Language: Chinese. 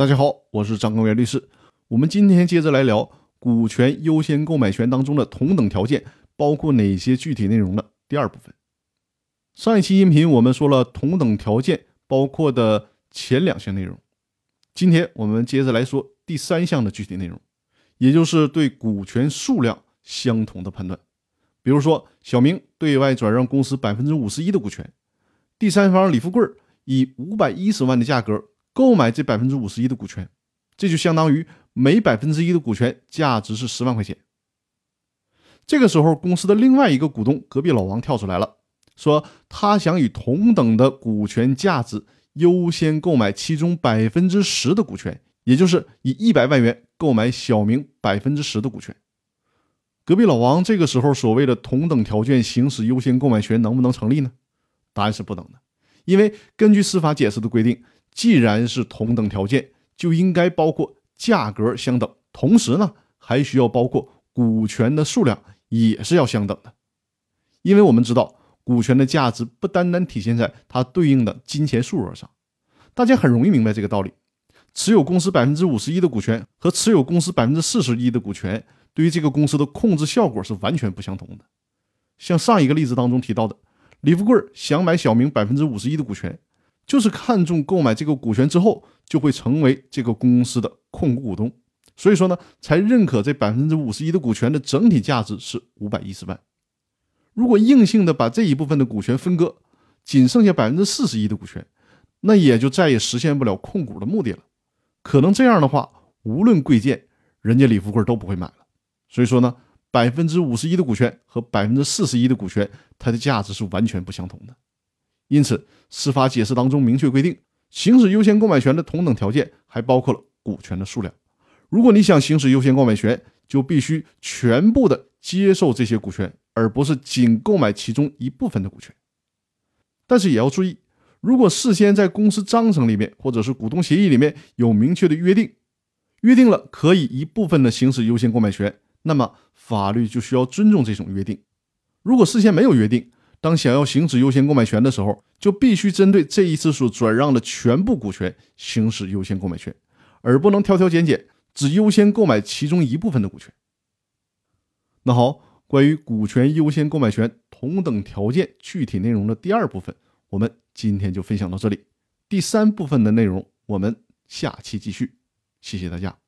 大家好，我是张根元律师。我们今天接着来聊股权优先购买权当中的同等条件包括哪些具体内容的第二部分。上一期音频我们说了同等条件包括的前两项内容，今天我们接着来说第三项的具体内容，也就是对股权数量相同的判断。比如说，小明对外转让公司百分之五十一的股权，第三方李富贵以五百一十万的价格。购买这百分之五十一的股权，这就相当于每百分之一的股权价值是十万块钱。这个时候，公司的另外一个股东隔壁老王跳出来了，说他想以同等的股权价值优先购买其中百分之十的股权，也就是以一百万元购买小明百分之十的股权。隔壁老王这个时候所谓的同等条件行使优先购买权能不能成立呢？答案是不能的，因为根据司法解释的规定。既然是同等条件，就应该包括价格相等，同时呢，还需要包括股权的数量也是要相等的。因为我们知道，股权的价值不单单体现在它对应的金钱数额上，大家很容易明白这个道理。持有公司百分之五十一的股权和持有公司百分之四十一的股权，对于这个公司的控制效果是完全不相同的。像上一个例子当中提到的，李富贵想买小明百分之五十一的股权。就是看中购买这个股权之后，就会成为这个公司的控股股东，所以说呢，才认可这百分之五十一的股权的整体价值是五百一十万。如果硬性的把这一部分的股权分割，仅剩下百分之四十一的股权，那也就再也实现不了控股的目的了。可能这样的话，无论贵贱，人家李富贵都不会买了。所以说呢，百分之五十一的股权和百分之四十一的股权，它的价值是完全不相同的。因此，司法解释当中明确规定，行使优先购买权的同等条件还包括了股权的数量。如果你想行使优先购买权，就必须全部的接受这些股权，而不是仅购买其中一部分的股权。但是也要注意，如果事先在公司章程里面或者是股东协议里面有明确的约定，约定了可以一部分的行使优先购买权，那么法律就需要尊重这种约定。如果事先没有约定，当想要行使优先购买权的时候，就必须针对这一次所转让的全部股权行使优先购买权，而不能挑挑拣拣，只优先购买其中一部分的股权。那好，关于股权优先购买权同等条件具体内容的第二部分，我们今天就分享到这里。第三部分的内容，我们下期继续。谢谢大家。